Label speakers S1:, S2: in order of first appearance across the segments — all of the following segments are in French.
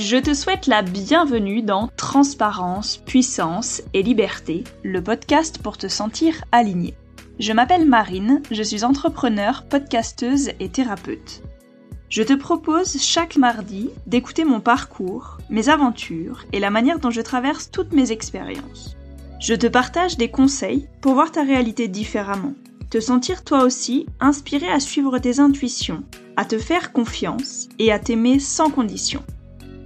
S1: Je te souhaite la bienvenue dans Transparence, Puissance et Liberté, le podcast pour te sentir aligné. Je m'appelle Marine, je suis entrepreneur, podcasteuse et thérapeute. Je te propose chaque mardi d'écouter mon parcours, mes aventures et la manière dont je traverse toutes mes expériences. Je te partage des conseils pour voir ta réalité différemment, te sentir toi aussi inspiré à suivre tes intuitions, à te faire confiance et à t'aimer sans condition.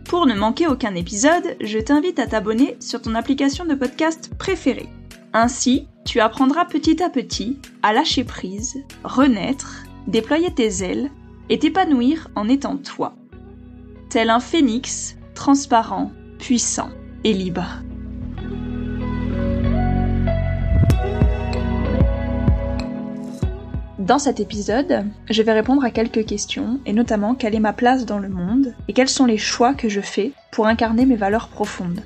S1: Pour ne manquer aucun épisode, je t'invite à t'abonner sur ton application de podcast préférée. Ainsi, tu apprendras petit à petit à lâcher prise, renaître, déployer tes ailes et t'épanouir en étant toi. Tel un phénix, transparent, puissant et libre. Dans cet épisode, je vais répondre à quelques questions, et notamment quelle est ma place dans le monde, et quels sont les choix que je fais pour incarner mes valeurs profondes.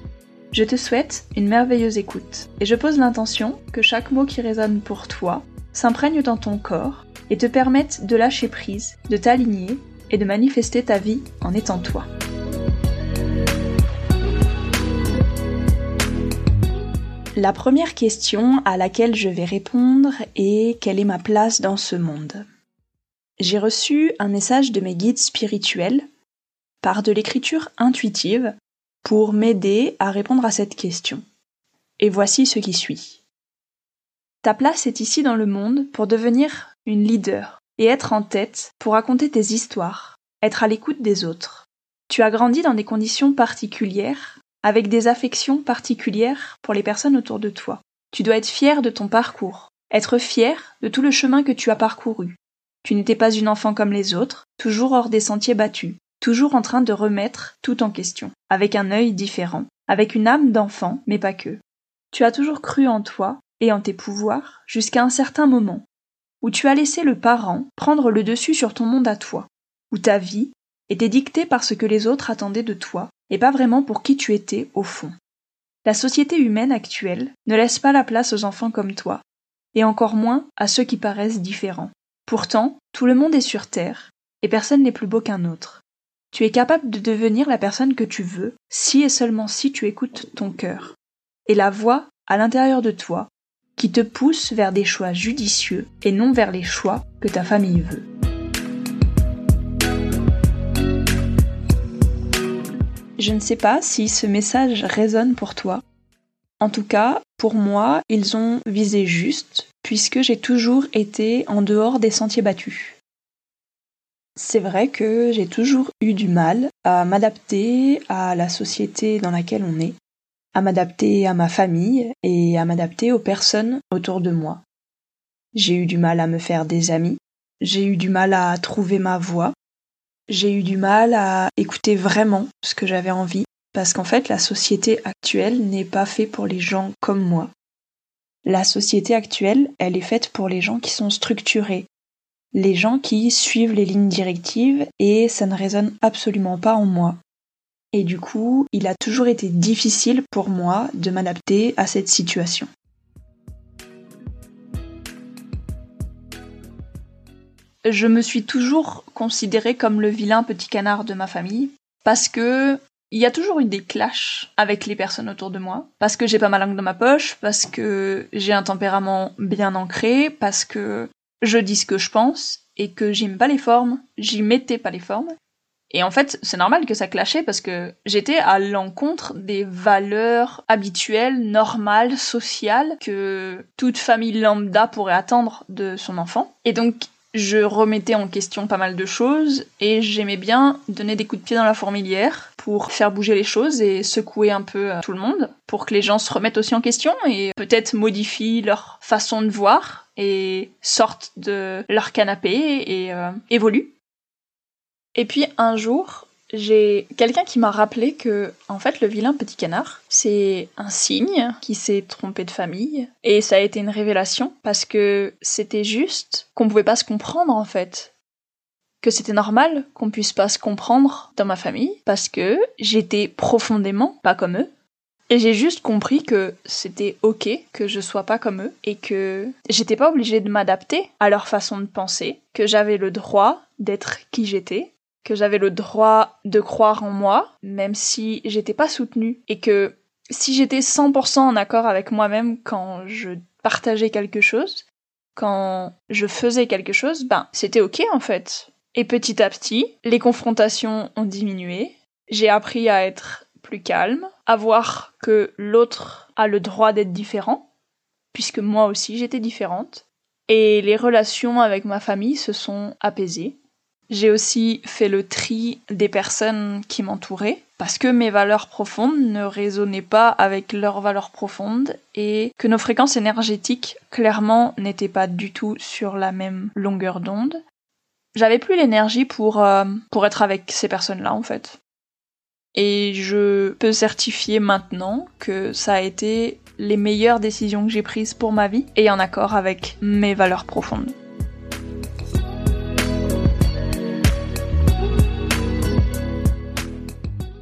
S1: Je te souhaite une merveilleuse écoute, et je pose l'intention que chaque mot qui résonne pour toi s'imprègne dans ton corps et te permette de lâcher prise, de t'aligner et de manifester ta vie en étant toi. La première question à laquelle je vais répondre est quelle est ma place dans ce monde? J'ai reçu un message de mes guides spirituels par de l'écriture intuitive pour m'aider à répondre à cette question. Et voici ce qui suit. Ta place est ici dans le monde pour devenir une leader et être en tête pour raconter tes histoires, être à l'écoute des autres. Tu as grandi dans des conditions particulières avec des affections particulières pour les personnes autour de toi. Tu dois être fier de ton parcours, être fier de tout le chemin que tu as parcouru. Tu n'étais pas une enfant comme les autres, toujours hors des sentiers battus, toujours en train de remettre tout en question, avec un œil différent, avec une âme d'enfant, mais pas que. Tu as toujours cru en toi et en tes pouvoirs jusqu'à un certain moment, où tu as laissé le parent prendre le dessus sur ton monde à toi, où ta vie était dictée par ce que les autres attendaient de toi, et pas vraiment pour qui tu étais au fond. La société humaine actuelle ne laisse pas la place aux enfants comme toi, et encore moins à ceux qui paraissent différents. Pourtant, tout le monde est sur Terre, et personne n'est plus beau qu'un autre. Tu es capable de devenir la personne que tu veux, si et seulement si tu écoutes ton cœur. Et la voix, à l'intérieur de toi, qui te pousse vers des choix judicieux et non vers les choix que ta famille veut. Je ne sais pas si ce message résonne pour toi. En tout cas, pour moi, ils ont visé juste, puisque j'ai toujours été en dehors des sentiers battus. C'est vrai que j'ai toujours eu du mal à m'adapter à la société dans laquelle on est, à m'adapter à ma famille et à m'adapter aux personnes autour de moi. J'ai eu du mal à me faire des amis, j'ai eu du mal à trouver ma voie, j'ai eu du mal à écouter vraiment ce que j'avais envie, parce qu'en fait la société actuelle n'est pas faite pour les gens comme moi. La société actuelle, elle est faite pour les gens qui sont structurés, les gens qui suivent les lignes directives et ça ne résonne absolument pas en moi. Et du coup, il a toujours été difficile pour moi de m'adapter à cette situation. Je me suis toujours considérée comme le vilain petit canard de ma famille parce que il y a toujours eu des clashs avec les personnes autour de moi parce que j'ai pas ma langue dans ma poche, parce que j'ai un tempérament bien ancré, parce que je dis ce que je pense et que j'aime pas les formes, j'y mettais pas les formes. Et en fait, c'est normal que ça clashait parce que j'étais à l'encontre des valeurs habituelles, normales, sociales que toute famille lambda pourrait attendre de son enfant. Et donc, je remettais en question pas mal de choses et j'aimais bien donner des coups de pied dans la fourmilière pour faire bouger les choses et secouer un peu tout le monde pour que les gens se remettent aussi en question et peut-être modifient leur façon de voir et sortent de leur canapé et euh, évoluent. Et puis un jour, j'ai quelqu'un qui m'a rappelé que, en fait, le vilain petit canard, c'est un signe qui s'est trompé de famille. Et ça a été une révélation parce que c'était juste qu'on pouvait pas se comprendre, en fait. Que c'était normal qu'on puisse pas se comprendre dans ma famille parce que j'étais profondément pas comme eux. Et j'ai juste compris que c'était ok que je sois pas comme eux et que j'étais pas obligée de m'adapter à leur façon de penser, que j'avais le droit d'être qui j'étais que j'avais le droit de croire en moi, même si j'étais pas soutenue, et que si j'étais 100% en accord avec moi-même quand je partageais quelque chose, quand je faisais quelque chose, ben c'était ok en fait. Et petit à petit, les confrontations ont diminué. J'ai appris à être plus calme, à voir que l'autre a le droit d'être différent, puisque moi aussi j'étais différente. Et les relations avec ma famille se sont apaisées. J'ai aussi fait le tri des personnes qui m'entouraient parce que mes valeurs profondes ne résonnaient pas avec leurs valeurs profondes et que nos fréquences énergétiques clairement n'étaient pas du tout sur la même longueur d'onde. J'avais plus l'énergie pour euh, pour être avec ces personnes-là en fait. Et je peux certifier maintenant que ça a été les meilleures décisions que j'ai prises pour ma vie et en accord avec mes valeurs profondes.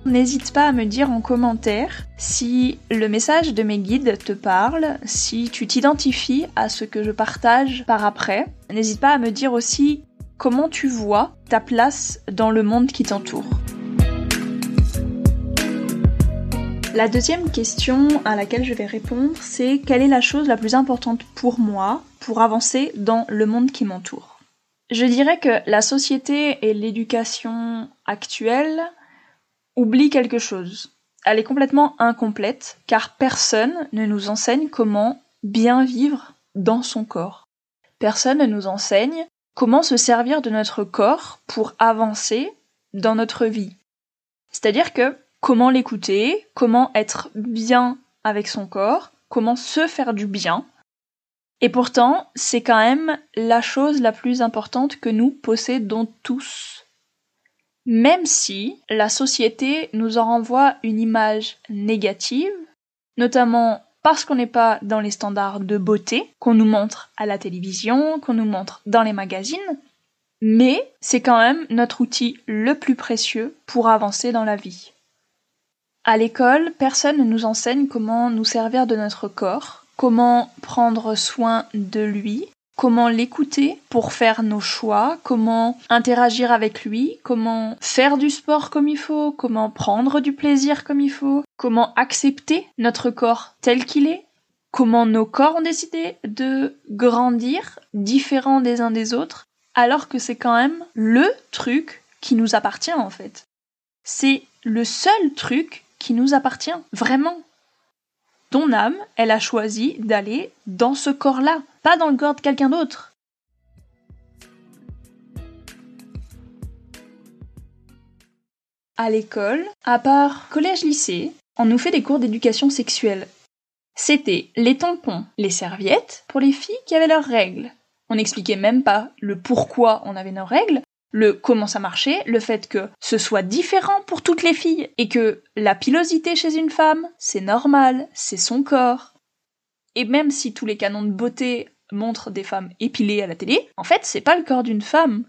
S1: N'hésite pas à me dire en commentaire si le message de mes guides te parle, si tu t'identifies à ce que je partage par après. N'hésite pas à me dire aussi comment tu vois ta place dans le monde qui t'entoure. La deuxième question à laquelle je vais répondre, c'est quelle est la chose la plus importante pour moi pour avancer dans le monde qui m'entoure? Je dirais que la société et l'éducation actuelle oublie quelque chose. Elle est complètement incomplète car personne ne nous enseigne comment bien vivre dans son corps. Personne ne nous enseigne comment se servir de notre corps pour avancer dans notre vie. C'est-à-dire que comment l'écouter, comment être bien avec son corps, comment se faire du bien. Et pourtant, c'est quand même la chose la plus importante que nous possédons tous même si la société nous en renvoie une image négative, notamment parce qu'on n'est pas dans les standards de beauté qu'on nous montre à la télévision, qu'on nous montre dans les magazines, mais c'est quand même notre outil le plus précieux pour avancer dans la vie. À l'école, personne ne nous enseigne comment nous servir de notre corps, comment prendre soin de lui, comment l'écouter pour faire nos choix, comment interagir avec lui, comment faire du sport comme il faut, comment prendre du plaisir comme il faut, comment accepter notre corps tel qu'il est, comment nos corps ont décidé de grandir différents des uns des autres, alors que c'est quand même le truc qui nous appartient en fait. C'est le seul truc qui nous appartient, vraiment. Ton âme, elle a choisi d'aller dans ce corps-là, pas dans le corps de quelqu'un d'autre. À l'école, à part collège-lycée, on nous fait des cours d'éducation sexuelle. C'était les tampons, les serviettes pour les filles qui avaient leurs règles. On n'expliquait même pas le pourquoi on avait nos règles, le comment ça marchait, le fait que ce soit différent pour toutes les filles et que la pilosité chez une femme, c'est normal, c'est son corps. Et même si tous les canons de beauté montrent des femmes épilées à la télé, en fait, c'est pas le corps d'une femme.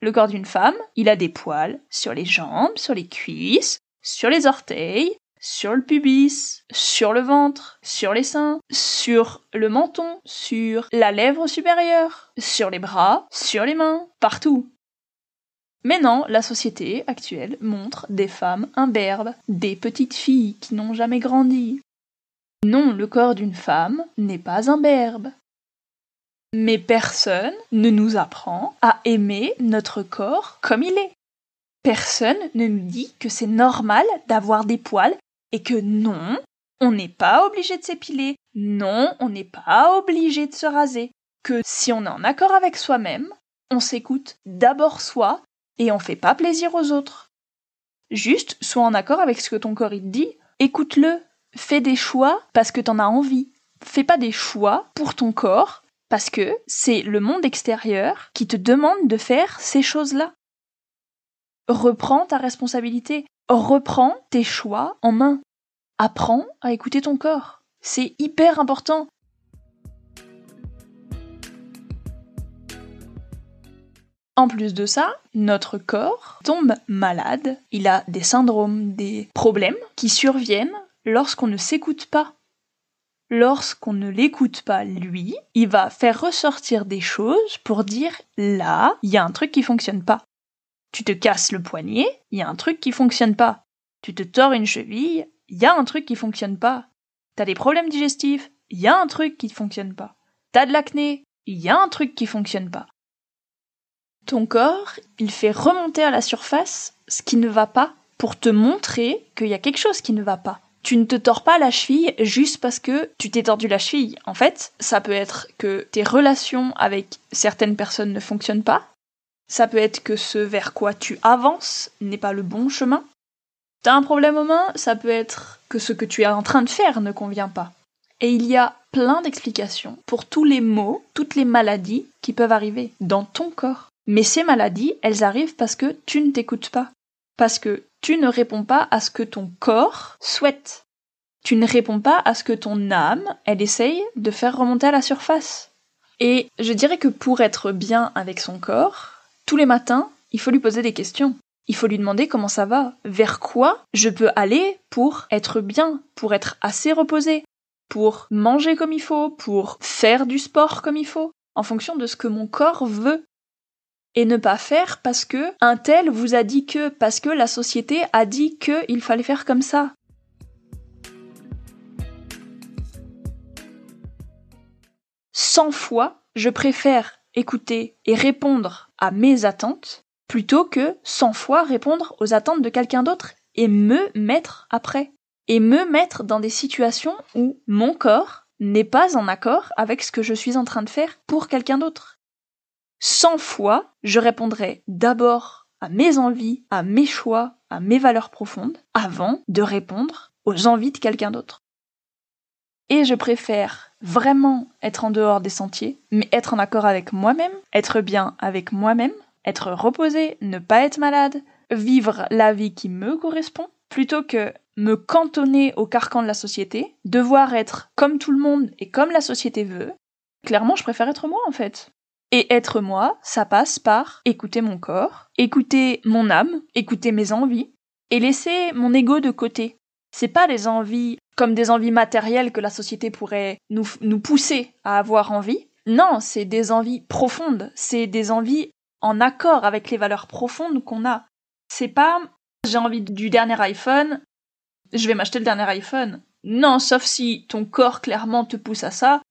S1: Le corps d'une femme, il a des poils sur les jambes, sur les cuisses, sur les orteils, sur le pubis, sur le ventre, sur les seins, sur le menton, sur la lèvre supérieure, sur les bras, sur les mains, partout. Mais non, la société actuelle montre des femmes imberbes, des petites filles qui n'ont jamais grandi. Non, le corps d'une femme n'est pas imberbe. Mais personne ne nous apprend à aimer notre corps comme il est. Personne ne nous dit que c'est normal d'avoir des poils et que non, on n'est pas obligé de s'épiler, non, on n'est pas obligé de se raser, que si on est en accord avec soi-même, on s'écoute d'abord soi et on fait pas plaisir aux autres. Juste, sois en accord avec ce que ton corps te dit, écoute-le, fais des choix parce que t'en as envie. Fais pas des choix pour ton corps parce que c'est le monde extérieur qui te demande de faire ces choses-là. Reprends ta responsabilité, reprends tes choix en main. Apprends à écouter ton corps. C'est hyper important. En plus de ça, notre corps tombe malade, il a des syndromes, des problèmes qui surviennent lorsqu'on ne s'écoute pas. Lorsqu'on ne l'écoute pas lui, il va faire ressortir des choses pour dire là, il y a un truc qui fonctionne pas. Tu te casses le poignet, il y a un truc qui fonctionne pas. Tu te tords une cheville, il y a un truc qui fonctionne pas. T'as des problèmes digestifs, il y a un truc qui fonctionne pas. T'as de l'acné, il y a un truc qui fonctionne pas. Ton corps, il fait remonter à la surface ce qui ne va pas pour te montrer qu'il y a quelque chose qui ne va pas. Tu ne te tords pas la cheville juste parce que tu t'es tordu la cheville. En fait, ça peut être que tes relations avec certaines personnes ne fonctionnent pas. Ça peut être que ce vers quoi tu avances n'est pas le bon chemin. T'as un problème aux mains, ça peut être que ce que tu es en train de faire ne convient pas. Et il y a plein d'explications pour tous les maux, toutes les maladies qui peuvent arriver dans ton corps. Mais ces maladies, elles arrivent parce que tu ne t'écoutes pas. Parce que tu ne réponds pas à ce que ton corps souhaite. Tu ne réponds pas à ce que ton âme, elle essaye de faire remonter à la surface. Et je dirais que pour être bien avec son corps, tous les matins, il faut lui poser des questions. Il faut lui demander comment ça va, vers quoi je peux aller pour être bien, pour être assez reposé, pour manger comme il faut, pour faire du sport comme il faut, en fonction de ce que mon corps veut. Et ne pas faire parce que un tel vous a dit que, parce que la société a dit qu'il fallait faire comme ça. Cent fois, je préfère écouter et répondre à mes attentes plutôt que cent fois répondre aux attentes de quelqu'un d'autre et me mettre après. Et me mettre dans des situations où mon corps n'est pas en accord avec ce que je suis en train de faire pour quelqu'un d'autre. Cent fois, je répondrai d'abord à mes envies, à mes choix, à mes valeurs profondes, avant de répondre aux envies de quelqu'un d'autre. Et je préfère vraiment être en dehors des sentiers, mais être en accord avec moi-même, être bien avec moi-même, être reposé, ne pas être malade, vivre la vie qui me correspond, plutôt que me cantonner au carcan de la société, devoir être comme tout le monde et comme la société veut. Clairement, je préfère être moi en fait. Et être moi, ça passe par écouter mon corps, écouter mon âme, écouter mes envies, et laisser mon ego de côté. C'est pas les envies comme des envies matérielles que la société pourrait nous, nous pousser à avoir envie. Non, c'est des envies profondes, c'est des envies en accord avec les valeurs profondes qu'on a. C'est pas j'ai envie du dernier iPhone, je vais m'acheter le dernier iPhone. Non, sauf si ton corps clairement te pousse à ça.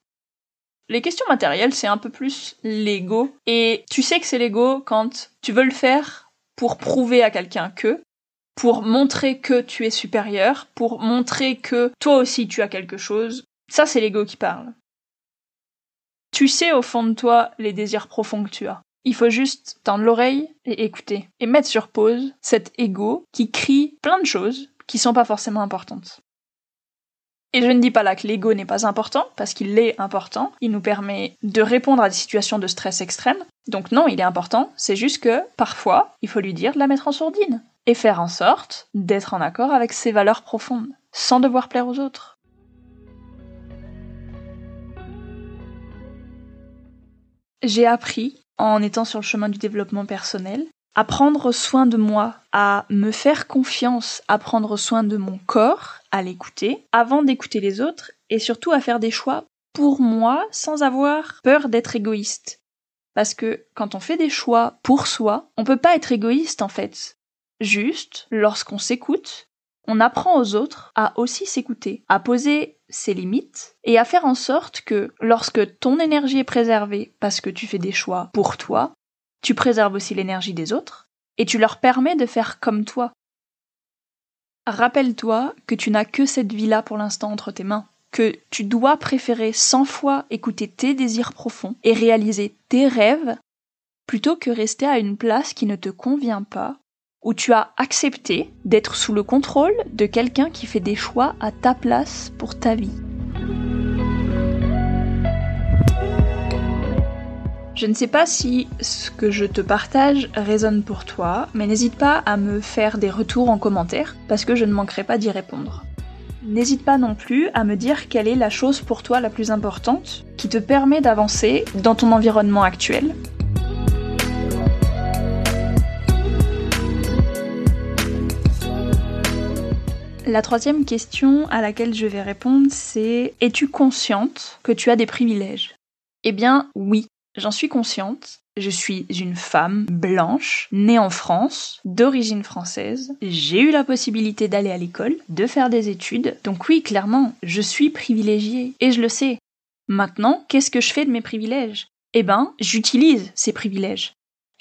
S1: Les questions matérielles, c'est un peu plus l'ego. Et tu sais que c'est l'ego quand tu veux le faire pour prouver à quelqu'un que, pour montrer que tu es supérieur, pour montrer que toi aussi tu as quelque chose. Ça, c'est l'ego qui parle. Tu sais au fond de toi les désirs profonds que tu as. Il faut juste tendre l'oreille et écouter. Et mettre sur pause cet ego qui crie plein de choses qui sont pas forcément importantes. Et je ne dis pas là que l'ego n'est pas important, parce qu'il est important. Il nous permet de répondre à des situations de stress extrême. Donc non, il est important. C'est juste que, parfois, il faut lui dire de la mettre en sourdine. Et faire en sorte d'être en accord avec ses valeurs profondes, sans devoir plaire aux autres. J'ai appris en étant sur le chemin du développement personnel, à prendre soin de moi, à me faire confiance, à prendre soin de mon corps, à l'écouter, avant d'écouter les autres, et surtout à faire des choix pour moi sans avoir peur d'être égoïste. Parce que quand on fait des choix pour soi, on peut pas être égoïste en fait. Juste, lorsqu'on s'écoute, on apprend aux autres à aussi s'écouter, à poser ses limites et à faire en sorte que lorsque ton énergie est préservée parce que tu fais des choix pour toi, tu préserves aussi l'énergie des autres et tu leur permets de faire comme toi. Rappelle-toi que tu n'as que cette vie-là pour l'instant entre tes mains, que tu dois préférer cent fois écouter tes désirs profonds et réaliser tes rêves plutôt que rester à une place qui ne te convient pas où tu as accepté d'être sous le contrôle de quelqu'un qui fait des choix à ta place pour ta vie. Je ne sais pas si ce que je te partage résonne pour toi, mais n'hésite pas à me faire des retours en commentaire parce que je ne manquerai pas d'y répondre. N'hésite pas non plus à me dire quelle est la chose pour toi la plus importante qui te permet d'avancer dans ton environnement actuel. La troisième question à laquelle je vais répondre, c'est Es-tu consciente que tu as des privilèges? Eh bien oui, j'en suis consciente, je suis une femme blanche, née en France, d'origine française. J'ai eu la possibilité d'aller à l'école, de faire des études. Donc oui, clairement, je suis privilégiée. Et je le sais. Maintenant, qu'est-ce que je fais de mes privilèges? Eh ben, j'utilise ces privilèges.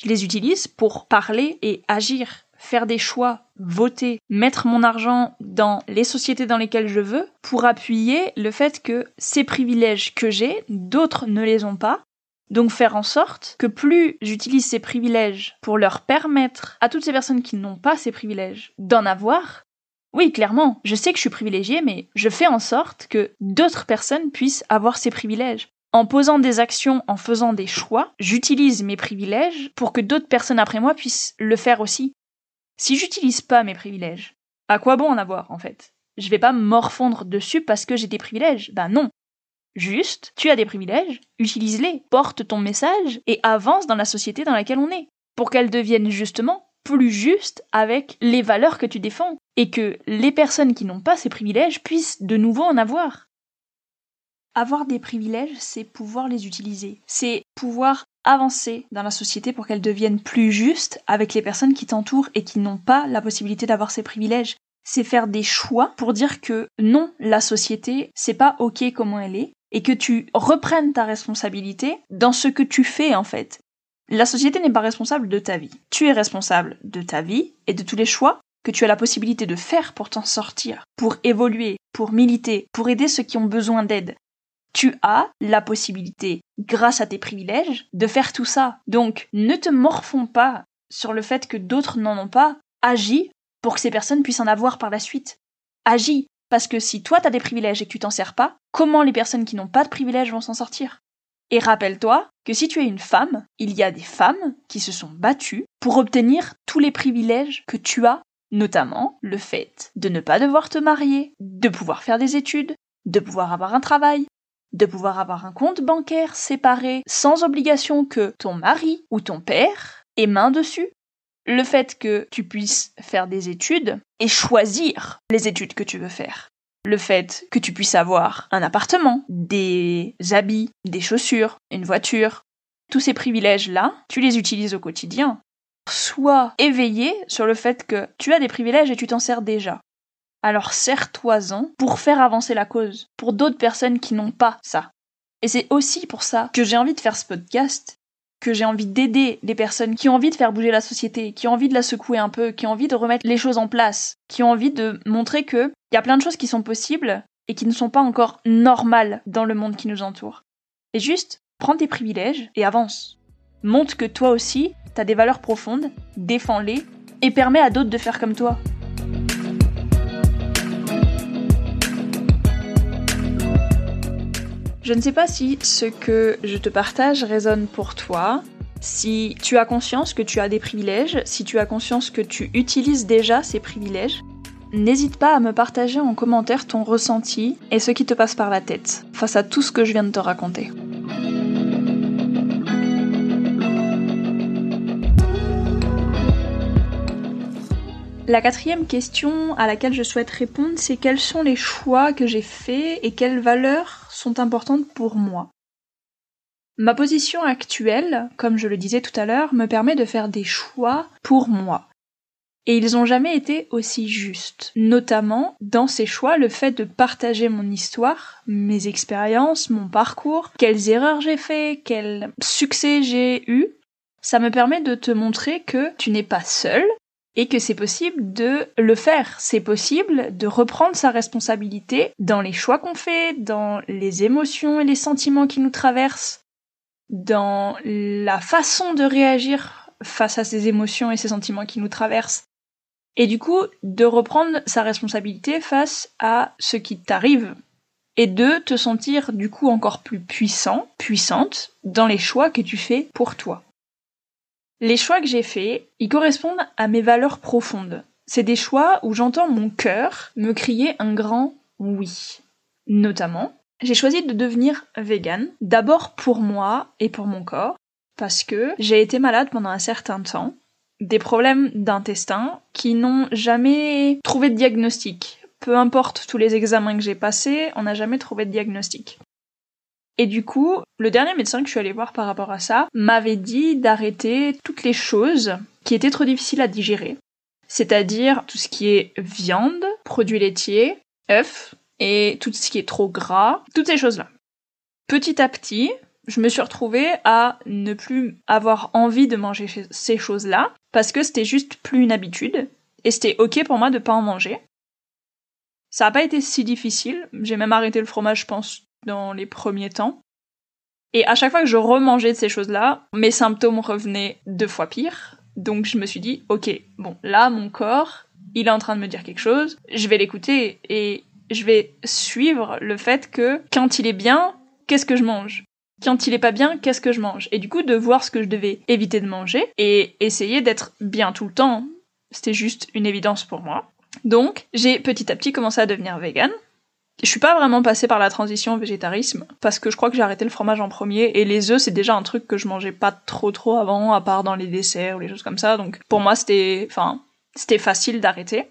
S1: Je les utilise pour parler et agir, faire des choix, voter, mettre mon argent dans les sociétés dans lesquelles je veux pour appuyer le fait que ces privilèges que j'ai, d'autres ne les ont pas donc faire en sorte que plus j'utilise ces privilèges pour leur permettre à toutes ces personnes qui n'ont pas ces privilèges d'en avoir, oui, clairement, je sais que je suis privilégiée, mais je fais en sorte que d'autres personnes puissent avoir ces privilèges. En posant des actions, en faisant des choix, j'utilise mes privilèges pour que d'autres personnes après moi puissent le faire aussi. Si j'utilise pas mes privilèges, à quoi bon en avoir en fait? Je vais pas morfondre dessus parce que j'ai des privilèges? Ben non, Juste, tu as des privilèges, utilise-les, porte ton message et avance dans la société dans laquelle on est, pour qu'elle devienne justement plus juste avec les valeurs que tu défends, et que les personnes qui n'ont pas ces privilèges puissent de nouveau en avoir. Avoir des privilèges, c'est pouvoir les utiliser, c'est pouvoir avancer dans la société pour qu'elle devienne plus juste avec les personnes qui t'entourent et qui n'ont pas la possibilité d'avoir ces privilèges. C'est faire des choix pour dire que non, la société, c'est pas ok comment elle est, et que tu reprennes ta responsabilité dans ce que tu fais en fait. La société n'est pas responsable de ta vie. Tu es responsable de ta vie et de tous les choix que tu as la possibilité de faire pour t'en sortir, pour évoluer, pour militer, pour aider ceux qui ont besoin d'aide. Tu as la possibilité, grâce à tes privilèges, de faire tout ça. Donc ne te morfonds pas sur le fait que d'autres n'en ont pas. Agis pour que ces personnes puissent en avoir par la suite. Agis parce que si toi t'as des privilèges et que tu t'en sers pas, comment les personnes qui n'ont pas de privilèges vont s'en sortir? Et rappelle-toi que si tu es une femme, il y a des femmes qui se sont battues pour obtenir tous les privilèges que tu as, notamment le fait de ne pas devoir te marier, de pouvoir faire des études, de pouvoir avoir un travail, de pouvoir avoir un compte bancaire séparé sans obligation que ton mari ou ton père ait main dessus, le fait que tu puisses faire des études et choisir les études que tu veux faire. Le fait que tu puisses avoir un appartement, des habits, des chaussures, une voiture. Tous ces privilèges-là, tu les utilises au quotidien. Sois éveillé sur le fait que tu as des privilèges et tu t'en sers déjà. Alors sers-toi-en pour faire avancer la cause, pour d'autres personnes qui n'ont pas ça. Et c'est aussi pour ça que j'ai envie de faire ce podcast, que j'ai envie d'aider les personnes qui ont envie de faire bouger la société, qui ont envie de la secouer un peu, qui ont envie de remettre les choses en place, qui ont envie de montrer que il y a plein de choses qui sont possibles et qui ne sont pas encore normales dans le monde qui nous entoure. Et juste, prends tes privilèges et avance. Montre que toi aussi, t'as des valeurs profondes, défends-les et permets à d'autres de faire comme toi. Je ne sais pas si ce que je te partage résonne pour toi, si tu as conscience que tu as des privilèges, si tu as conscience que tu utilises déjà ces privilèges. N'hésite pas à me partager en commentaire ton ressenti et ce qui te passe par la tête face à tout ce que je viens de te raconter. La quatrième question à laquelle je souhaite répondre, c'est quels sont les choix que j'ai faits et quelles valeurs sont importantes pour moi? Ma position actuelle, comme je le disais tout à l'heure, me permet de faire des choix pour moi. Et ils n'ont jamais été aussi justes. Notamment, dans ces choix, le fait de partager mon histoire, mes expériences, mon parcours, quelles erreurs j'ai fait, quels succès j'ai eu, ça me permet de te montrer que tu n'es pas seul, et que c'est possible de le faire. C'est possible de reprendre sa responsabilité dans les choix qu'on fait, dans les émotions et les sentiments qui nous traversent, dans la façon de réagir face à ces émotions et ces sentiments qui nous traversent. Et du coup, de reprendre sa responsabilité face à ce qui t'arrive. Et de te sentir du coup encore plus puissant, puissante dans les choix que tu fais pour toi. Les choix que j'ai faits, ils correspondent à mes valeurs profondes. C'est des choix où j'entends mon cœur me crier un grand oui. Notamment, j'ai choisi de devenir vegan, d'abord pour moi et pour mon corps, parce que j'ai été malade pendant un certain temps, des problèmes d'intestin qui n'ont jamais trouvé de diagnostic. Peu importe tous les examens que j'ai passés, on n'a jamais trouvé de diagnostic. Et du coup, le dernier médecin que je suis allée voir par rapport à ça m'avait dit d'arrêter toutes les choses qui étaient trop difficiles à digérer. C'est-à-dire tout ce qui est viande, produits laitiers, œufs, et tout ce qui est trop gras, toutes ces choses-là. Petit à petit, je me suis retrouvée à ne plus avoir envie de manger ces choses-là, parce que c'était juste plus une habitude, et c'était ok pour moi de pas en manger. Ça n'a pas été si difficile, j'ai même arrêté le fromage, je pense, dans les premiers temps. Et à chaque fois que je remangeais de ces choses-là, mes symptômes revenaient deux fois pire. Donc je me suis dit, ok, bon, là, mon corps, il est en train de me dire quelque chose, je vais l'écouter et je vais suivre le fait que quand il est bien, qu'est-ce que je mange? Quand il est pas bien, qu'est-ce que je mange? Et du coup, de voir ce que je devais éviter de manger et essayer d'être bien tout le temps, c'était juste une évidence pour moi. Donc, j'ai petit à petit commencé à devenir vegan. Je suis pas vraiment passée par la transition végétarisme parce que je crois que j'ai arrêté le fromage en premier et les œufs c'est déjà un truc que je mangeais pas trop trop avant à part dans les desserts ou les choses comme ça donc pour moi c'était enfin c'était facile d'arrêter.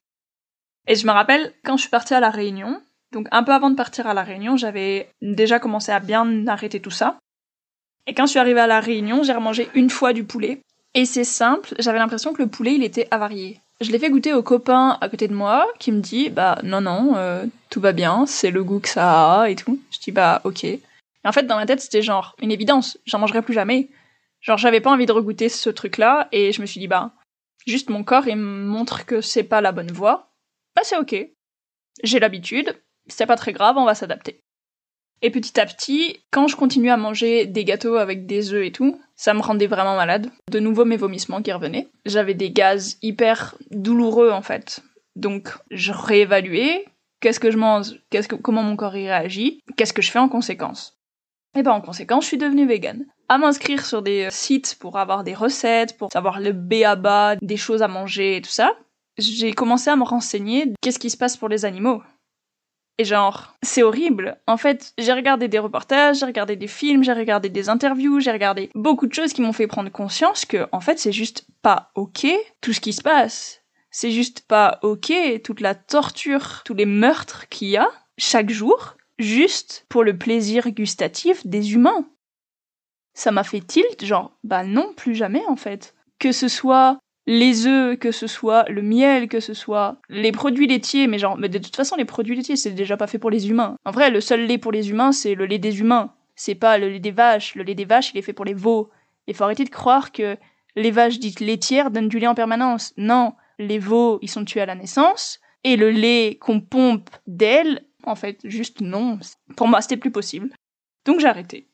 S1: Et je me rappelle quand je suis partie à la Réunion, donc un peu avant de partir à la Réunion, j'avais déjà commencé à bien arrêter tout ça. Et quand je suis arrivée à la Réunion, j'ai remangé une fois du poulet. Et c'est simple, j'avais l'impression que le poulet il était avarié. Je l'ai fait goûter au copain à côté de moi qui me dit bah non non euh, tout va bien c'est le goût que ça a et tout. Je dis bah ok. Et en fait dans ma tête c'était genre une évidence j'en mangerai plus jamais. Genre j'avais pas envie de regoûter ce truc là et je me suis dit bah juste mon corps il me montre que c'est pas la bonne voie. Bah c'est ok. J'ai l'habitude c'est pas très grave on va s'adapter. Et petit à petit, quand je continuais à manger des gâteaux avec des œufs et tout, ça me rendait vraiment malade. De nouveau mes vomissements qui revenaient. J'avais des gaz hyper douloureux en fait. Donc je réévaluais qu'est-ce que je mange, que, comment mon corps y réagit, qu'est-ce que je fais en conséquence? Et ben en conséquence, je suis devenue végane. À m'inscrire sur des sites pour avoir des recettes, pour savoir le B à bas, des choses à manger et tout ça, j'ai commencé à me renseigner qu'est-ce qui se passe pour les animaux. Et genre, c'est horrible. En fait, j'ai regardé des reportages, j'ai regardé des films, j'ai regardé des interviews, j'ai regardé beaucoup de choses qui m'ont fait prendre conscience que, en fait, c'est juste pas ok tout ce qui se passe. C'est juste pas ok toute la torture, tous les meurtres qu'il y a chaque jour, juste pour le plaisir gustatif des humains. Ça m'a fait tilt, genre, bah non, plus jamais en fait. Que ce soit les œufs, que ce soit le miel, que ce soit les produits laitiers, mais genre, mais de toute façon, les produits laitiers, c'est déjà pas fait pour les humains. En vrai, le seul lait pour les humains, c'est le lait des humains. C'est pas le lait des vaches. Le lait des vaches, il est fait pour les veaux. Il faut arrêter de croire que les vaches dites laitières donnent du lait en permanence. Non, les veaux, ils sont tués à la naissance, et le lait qu'on pompe d'elles, en fait, juste non. Pour moi, c'était plus possible. Donc j'ai arrêté.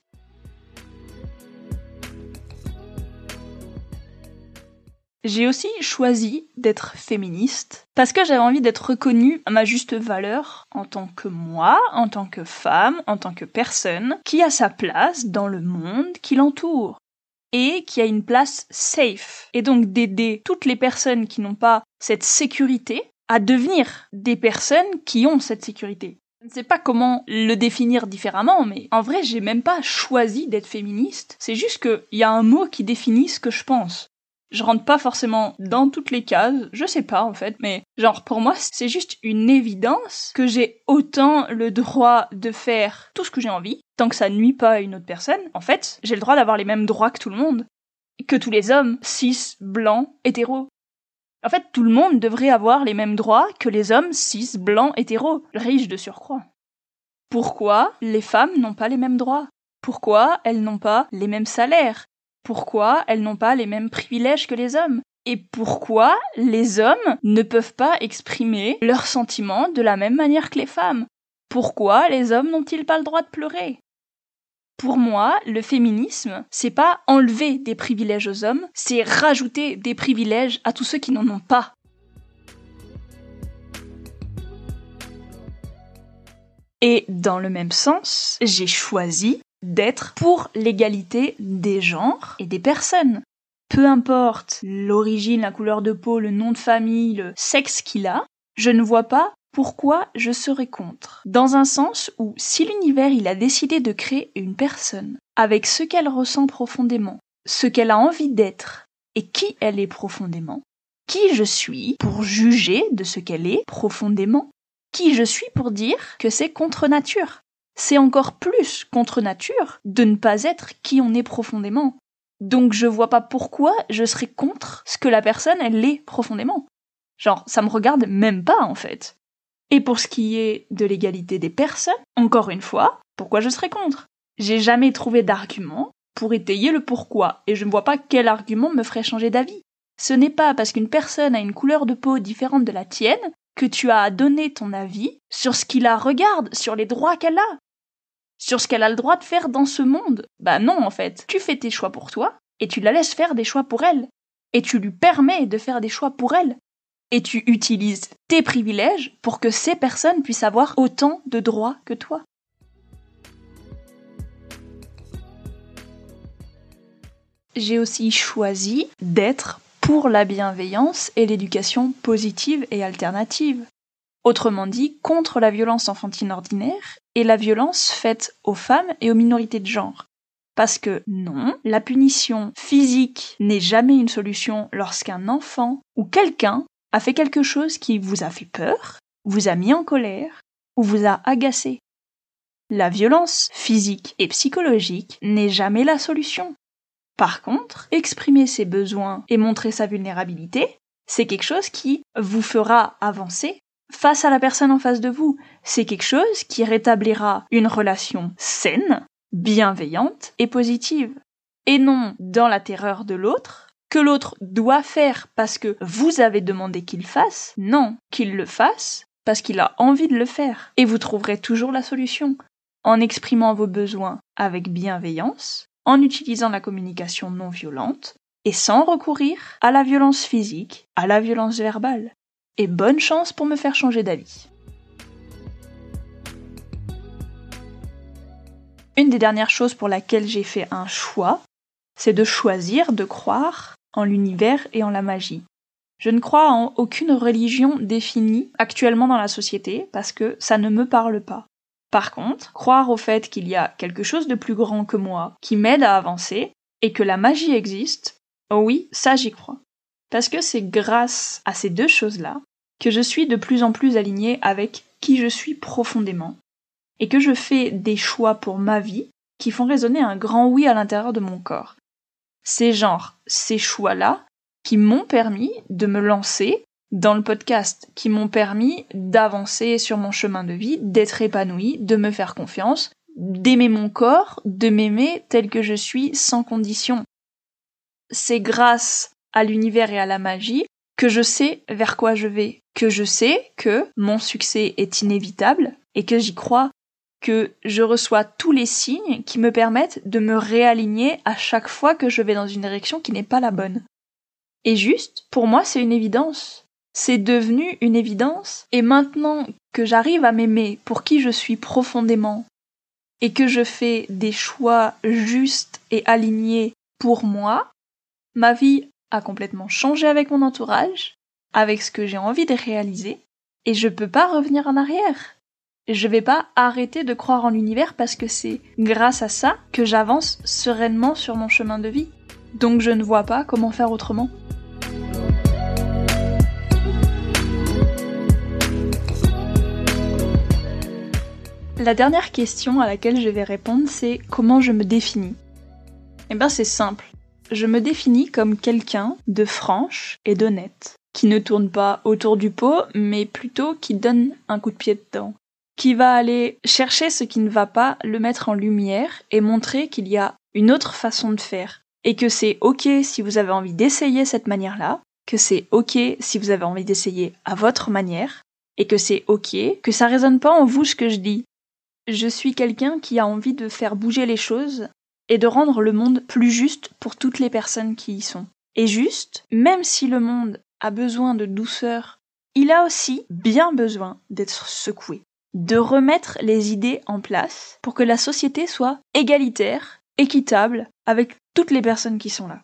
S1: J'ai aussi choisi d'être féministe parce que j'avais envie d'être reconnue à ma juste valeur en tant que moi, en tant que femme, en tant que personne qui a sa place dans le monde qui l'entoure et qui a une place safe et donc d'aider toutes les personnes qui n'ont pas cette sécurité à devenir des personnes qui ont cette sécurité. Je ne sais pas comment le définir différemment, mais en vrai, j'ai même pas choisi d'être féministe. C'est juste qu'il y a un mot qui définit ce que je pense je rentre pas forcément dans toutes les cases, je sais pas en fait, mais genre pour moi c'est juste une évidence que j'ai autant le droit de faire tout ce que j'ai envie, tant que ça nuit pas à une autre personne. En fait, j'ai le droit d'avoir les mêmes droits que tout le monde, que tous les hommes, cis, blancs, hétéros. En fait, tout le monde devrait avoir les mêmes droits que les hommes cis, blancs, hétéros, riches de surcroît. Pourquoi les femmes n'ont pas les mêmes droits? Pourquoi elles n'ont pas les mêmes salaires? Pourquoi elles n'ont pas les mêmes privilèges que les hommes et pourquoi les hommes ne peuvent pas exprimer leurs sentiments de la même manière que les femmes Pourquoi les hommes n'ont-ils pas le droit de pleurer? Pour moi, le féminisme, c'est pas enlever des privilèges aux hommes, c'est rajouter des privilèges à tous ceux qui n'en ont pas. Et dans le même sens, j'ai choisi d'être pour l'égalité des genres et des personnes. Peu importe l'origine, la couleur de peau, le nom de famille, le sexe qu'il a, je ne vois pas pourquoi je serais contre. Dans un sens où si l'univers il a décidé de créer une personne avec ce qu'elle ressent profondément, ce qu'elle a envie d'être et qui elle est profondément, qui je suis pour juger de ce qu'elle est profondément, qui je suis pour dire que c'est contre nature. C'est encore plus contre nature de ne pas être qui on est profondément. Donc je vois pas pourquoi je serais contre ce que la personne elle est profondément. Genre ça me regarde même pas en fait. Et pour ce qui est de l'égalité des personnes, encore une fois, pourquoi je serais contre? J'ai jamais trouvé d'argument pour étayer le pourquoi, et je ne vois pas quel argument me ferait changer d'avis. Ce n'est pas parce qu'une personne a une couleur de peau différente de la tienne que tu as à donner ton avis sur ce qui la regarde, sur les droits qu'elle a, sur ce qu'elle a le droit de faire dans ce monde. Bah non, en fait. Tu fais tes choix pour toi, et tu la laisses faire des choix pour elle. Et tu lui permets de faire des choix pour elle. Et tu utilises tes privilèges pour que ces personnes puissent avoir autant de droits que toi. J'ai aussi choisi d'être pour la bienveillance et l'éducation positive et alternative. Autrement dit, contre la violence enfantine ordinaire et la violence faite aux femmes et aux minorités de genre. Parce que non, la punition physique n'est jamais une solution lorsqu'un enfant ou quelqu'un a fait quelque chose qui vous a fait peur, vous a mis en colère ou vous a agacé. La violence physique et psychologique n'est jamais la solution. Par contre, exprimer ses besoins et montrer sa vulnérabilité, c'est quelque chose qui vous fera avancer face à la personne en face de vous. C'est quelque chose qui rétablira une relation saine, bienveillante et positive. Et non dans la terreur de l'autre, que l'autre doit faire parce que vous avez demandé qu'il fasse. Non, qu'il le fasse parce qu'il a envie de le faire. Et vous trouverez toujours la solution en exprimant vos besoins avec bienveillance, en utilisant la communication non violente et sans recourir à la violence physique, à la violence verbale et bonne chance pour me faire changer d'avis. Une des dernières choses pour laquelle j'ai fait un choix, c'est de choisir de croire en l'univers et en la magie. Je ne crois en aucune religion définie actuellement dans la société parce que ça ne me parle pas. Par contre, croire au fait qu'il y a quelque chose de plus grand que moi qui m'aide à avancer et que la magie existe, oh oui, ça j'y crois. Parce que c'est grâce à ces deux choses-là que je suis de plus en plus alignée avec qui je suis profondément, et que je fais des choix pour ma vie qui font résonner un grand oui à l'intérieur de mon corps. C'est genre ces choix-là qui m'ont permis de me lancer dans le podcast, qui m'ont permis d'avancer sur mon chemin de vie, d'être épanouie, de me faire confiance, d'aimer mon corps, de m'aimer tel que je suis sans condition. C'est grâce à l'univers et à la magie que je sais vers quoi je vais, que je sais que mon succès est inévitable et que j'y crois, que je reçois tous les signes qui me permettent de me réaligner à chaque fois que je vais dans une direction qui n'est pas la bonne. Et juste, pour moi, c'est une évidence. C'est devenu une évidence, et maintenant que j'arrive à m'aimer pour qui je suis profondément, et que je fais des choix justes et alignés pour moi, ma vie a complètement changé avec mon entourage, avec ce que j'ai envie de réaliser, et je peux pas revenir en arrière. Je vais pas arrêter de croire en l'univers parce que c'est grâce à ça que j'avance sereinement sur mon chemin de vie. Donc je ne vois pas comment faire autrement. La dernière question à laquelle je vais répondre, c'est comment je me définis? Eh ben c'est simple je me définis comme quelqu'un de franche et d'honnête, qui ne tourne pas autour du pot, mais plutôt qui donne un coup de pied dedans, qui va aller chercher ce qui ne va pas, le mettre en lumière et montrer qu'il y a une autre façon de faire, et que c'est ok si vous avez envie d'essayer cette manière-là, que c'est ok si vous avez envie d'essayer à votre manière, et que c'est ok que ça résonne pas en vous ce que je dis. Je suis quelqu'un qui a envie de faire bouger les choses et de rendre le monde plus juste pour toutes les personnes qui y sont. Et juste, même si le monde a besoin de douceur, il a aussi bien besoin d'être secoué, de remettre les idées en place pour que la société soit égalitaire, équitable avec toutes les personnes qui sont là.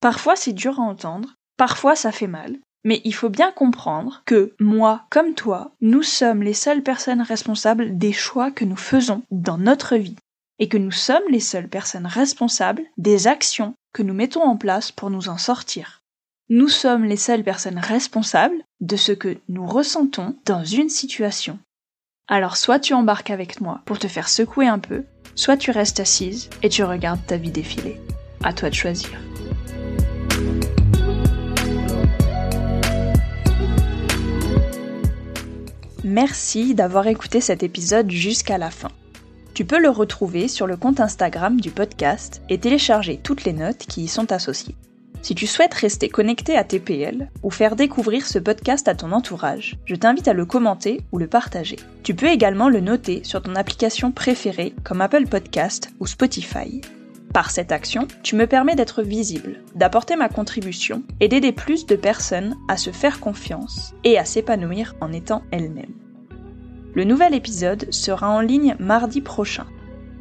S1: Parfois c'est dur à entendre, parfois ça fait mal, mais il faut bien comprendre que moi comme toi, nous sommes les seules personnes responsables des choix que nous faisons dans notre vie et que nous sommes les seules personnes responsables des actions que nous mettons en place pour nous en sortir. Nous sommes les seules personnes responsables de ce que nous ressentons dans une situation. Alors soit tu embarques avec moi pour te faire secouer un peu, soit tu restes assise et tu regardes ta vie défiler. À toi de choisir. Merci d'avoir écouté cet épisode jusqu'à la fin. Tu peux le retrouver sur le compte Instagram du podcast et télécharger toutes les notes qui y sont associées. Si tu souhaites rester connecté à TPL ou faire découvrir ce podcast à ton entourage, je t'invite à le commenter ou le partager. Tu peux également le noter sur ton application préférée comme Apple Podcast ou Spotify. Par cette action, tu me permets d'être visible, d'apporter ma contribution et d'aider plus de personnes à se faire confiance et à s'épanouir en étant elles-mêmes. Le nouvel épisode sera en ligne mardi prochain.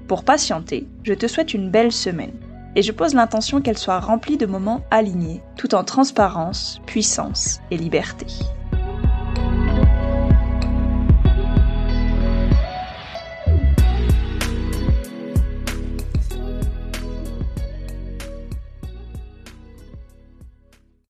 S1: Pour patienter, je te souhaite une belle semaine et je pose l'intention qu'elle soit remplie de moments alignés, tout en transparence, puissance et liberté.